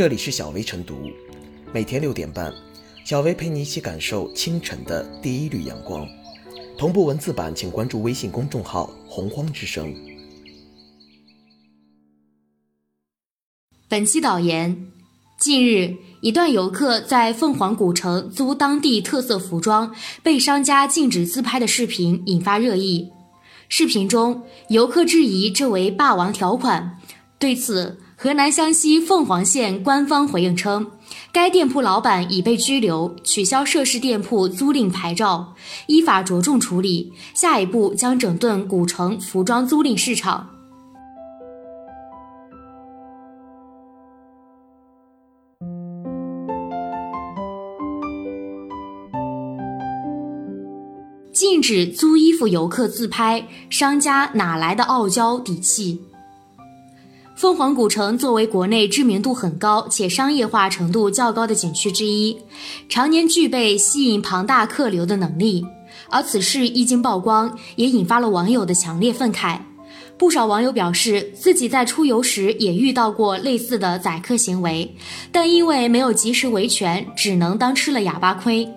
这里是小薇晨读，每天六点半，小薇陪你一起感受清晨的第一缕阳光。同步文字版，请关注微信公众号“洪荒之声”。本期导言：近日，一段游客在凤凰古城租当地特色服装，被商家禁止自拍的视频引发热议。视频中，游客质疑这为霸王条款。对此，河南湘西凤凰县官方回应称，该店铺老板已被拘留，取消涉事店铺租赁牌照，依法着重处理。下一步将整顿古城服装租赁市场。禁止租衣服游客自拍，商家哪来的傲娇底气？凤凰古城作为国内知名度很高且商业化程度较高的景区之一，常年具备吸引庞大客流的能力。而此事一经曝光，也引发了网友的强烈愤慨。不少网友表示，自己在出游时也遇到过类似的宰客行为，但因为没有及时维权，只能当吃了哑巴亏。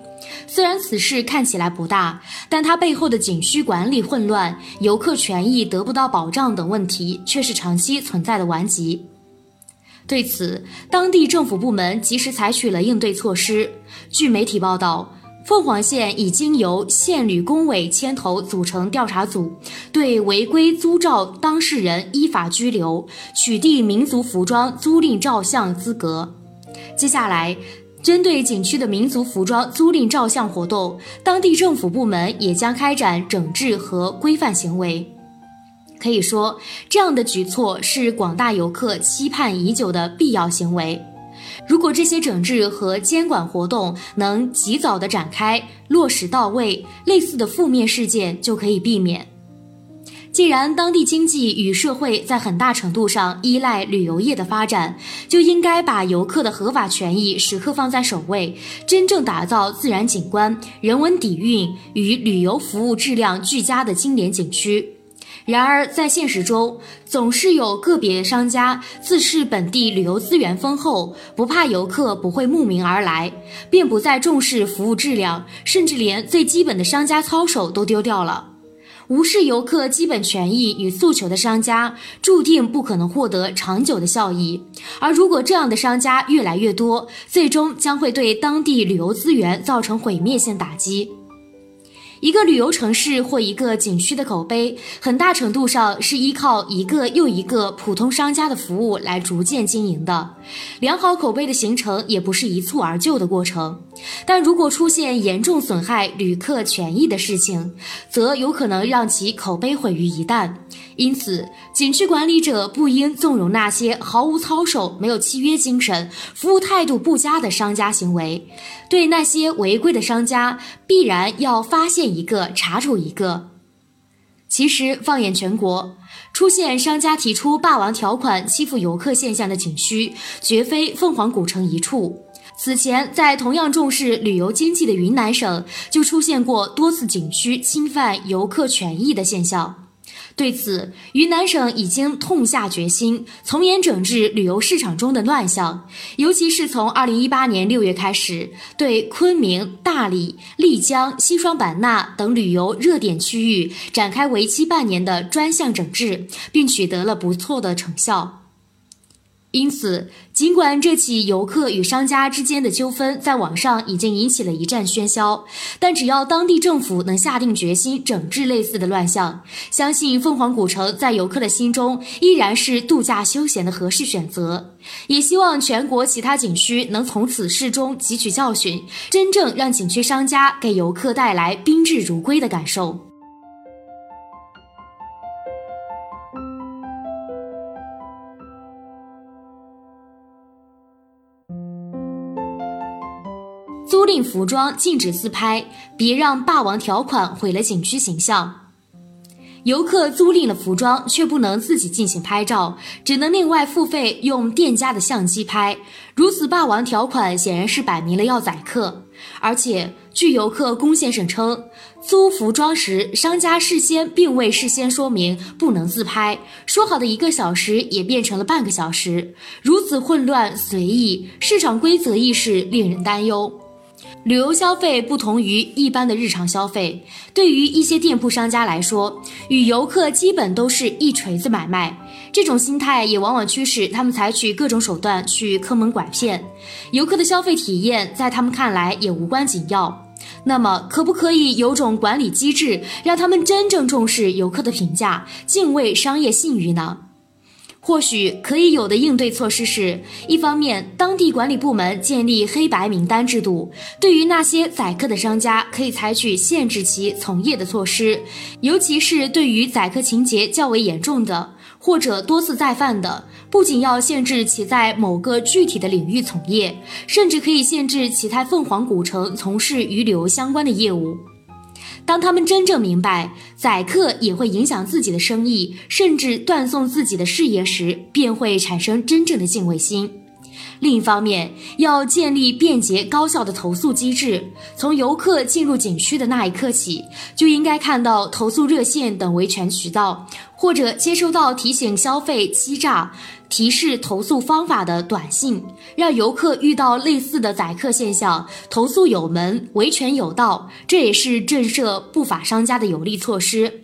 虽然此事看起来不大，但它背后的景区管理混乱、游客权益得不到保障等问题，却是长期存在的顽疾。对此，当地政府部门及时采取了应对措施。据媒体报道，凤凰县已经由县旅工委牵头组成调查组，对违规租照当事人依法拘留，取缔民族服装租赁照相资格。接下来。针对景区的民族服装租赁照相活动，当地政府部门也将开展整治和规范行为。可以说，这样的举措是广大游客期盼已久的必要行为。如果这些整治和监管活动能及早的展开、落实到位，类似的负面事件就可以避免。既然当地经济与社会在很大程度上依赖旅游业的发展，就应该把游客的合法权益时刻放在首位，真正打造自然景观、人文底蕴与旅游服务质量俱佳的经典景区。然而，在现实中，总是有个别商家自恃本地旅游资源丰厚，不怕游客不会慕名而来，便不再重视服务质量，甚至连最基本的商家操守都丢掉了。无视游客基本权益与诉求的商家，注定不可能获得长久的效益。而如果这样的商家越来越多，最终将会对当地旅游资源造成毁灭性打击。一个旅游城市或一个景区的口碑，很大程度上是依靠一个又一个普通商家的服务来逐渐经营的。良好口碑的形成也不是一蹴而就的过程。但如果出现严重损害旅客权益的事情，则有可能让其口碑毁于一旦。因此，景区管理者不应纵容那些毫无操守、没有契约精神、服务态度不佳的商家行为。对那些违规的商家，必然要发现一个查处一个。其实，放眼全国，出现商家提出霸王条款欺负游客现象的景区，绝非凤凰古城一处。此前，在同样重视旅游经济的云南省，就出现过多次景区侵犯游客权益的现象。对此，云南省已经痛下决心，从严整治旅游市场中的乱象。尤其是从二零一八年六月开始，对昆明、大理、丽江、西双版纳等旅游热点区域展开为期半年的专项整治，并取得了不错的成效。因此，尽管这起游客与商家之间的纠纷在网上已经引起了一战喧嚣，但只要当地政府能下定决心整治类似的乱象，相信凤凰古城在游客的心中依然是度假休闲的合适选择。也希望全国其他景区能从此事中汲取教训，真正让景区商家给游客带来宾至如归的感受。租赁服装禁止自拍，别让霸王条款毁了景区形象。游客租赁了服装，却不能自己进行拍照，只能另外付费用店家的相机拍。如此霸王条款显然是摆明了要宰客。而且据游客龚先生称，租服装时，商家事先并未事先说明不能自拍，说好的一个小时也变成了半个小时，如此混乱随意，市场规则意识令人担忧。旅游消费不同于一般的日常消费，对于一些店铺商家来说，与游客基本都是一锤子买卖。这种心态也往往驱使他们采取各种手段去坑蒙拐骗。游客的消费体验在他们看来也无关紧要。那么，可不可以有种管理机制，让他们真正重视游客的评价，敬畏商业信誉呢？或许可以有的应对措施是：一方面，当地管理部门建立黑白名单制度，对于那些宰客的商家，可以采取限制其从业的措施，尤其是对于宰客情节较为严重的或者多次再犯的，不仅要限制其在某个具体的领域从业，甚至可以限制其在凤凰古城从事与旅游相关的业务。当他们真正明白宰客也会影响自己的生意，甚至断送自己的事业时，便会产生真正的敬畏心。另一方面，要建立便捷高效的投诉机制。从游客进入景区的那一刻起，就应该看到投诉热线等维权渠道，或者接收到提醒消费欺诈。提示投诉方法的短信，让游客遇到类似的宰客现象，投诉有门，维权有道，这也是震慑不法商家的有力措施。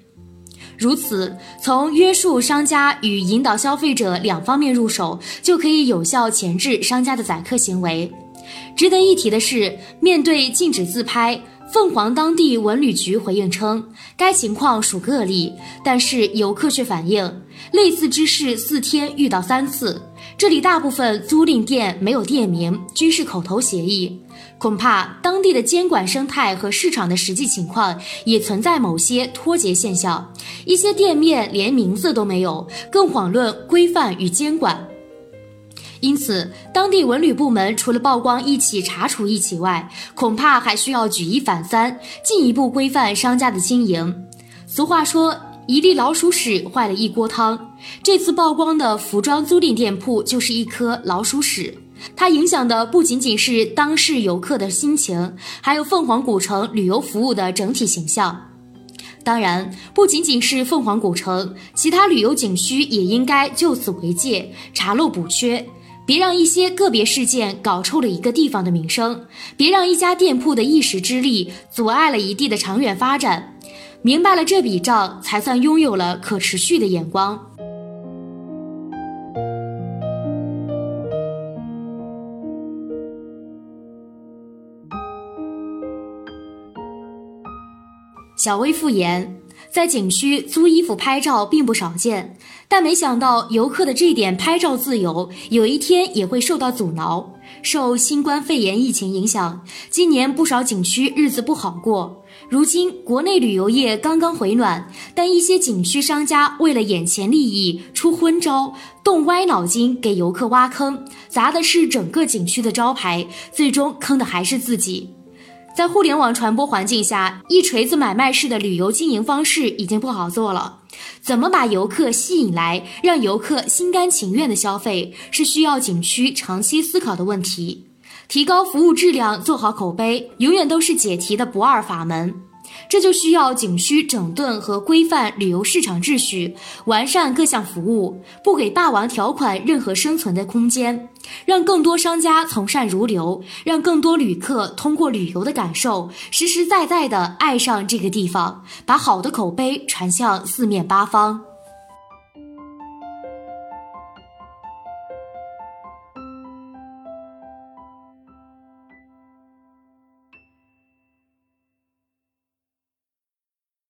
如此，从约束商家与引导消费者两方面入手，就可以有效前置商家的宰客行为。值得一提的是，面对禁止自拍。凤凰当地文旅局回应称，该情况属个例，但是游客却反映，类似之事四天遇到三次。这里大部分租赁店没有店名，均是口头协议。恐怕当地的监管生态和市场的实际情况也存在某些脱节现象，一些店面连名字都没有，更遑论规范与监管。因此，当地文旅部门除了曝光一起、查处一起外，恐怕还需要举一反三，进一步规范商家的经营。俗话说：“一粒老鼠屎坏了一锅汤。”这次曝光的服装租赁店铺就是一颗老鼠屎，它影响的不仅仅是当事游客的心情，还有凤凰古城旅游服务的整体形象。当然，不仅仅是凤凰古城，其他旅游景区也应该就此为戒，查漏补缺。别让一些个别事件搞臭了一个地方的名声，别让一家店铺的一时之力阻碍了一地的长远发展。明白了这笔账，才算拥有了可持续的眼光。小微复言。在景区租衣服拍照并不少见，但没想到游客的这点拍照自由，有一天也会受到阻挠。受新冠肺炎疫情影响，今年不少景区日子不好过。如今国内旅游业刚刚回暖，但一些景区商家为了眼前利益出昏招，动歪脑筋给游客挖坑，砸的是整个景区的招牌，最终坑的还是自己。在互联网传播环境下，一锤子买卖式的旅游经营方式已经不好做了。怎么把游客吸引来，让游客心甘情愿的消费，是需要景区长期思考的问题。提高服务质量，做好口碑，永远都是解题的不二法门。这就需要景区整顿和规范旅游市场秩序，完善各项服务，不给霸王条款任何生存的空间，让更多商家从善如流，让更多旅客通过旅游的感受，实实在在的爱上这个地方，把好的口碑传向四面八方。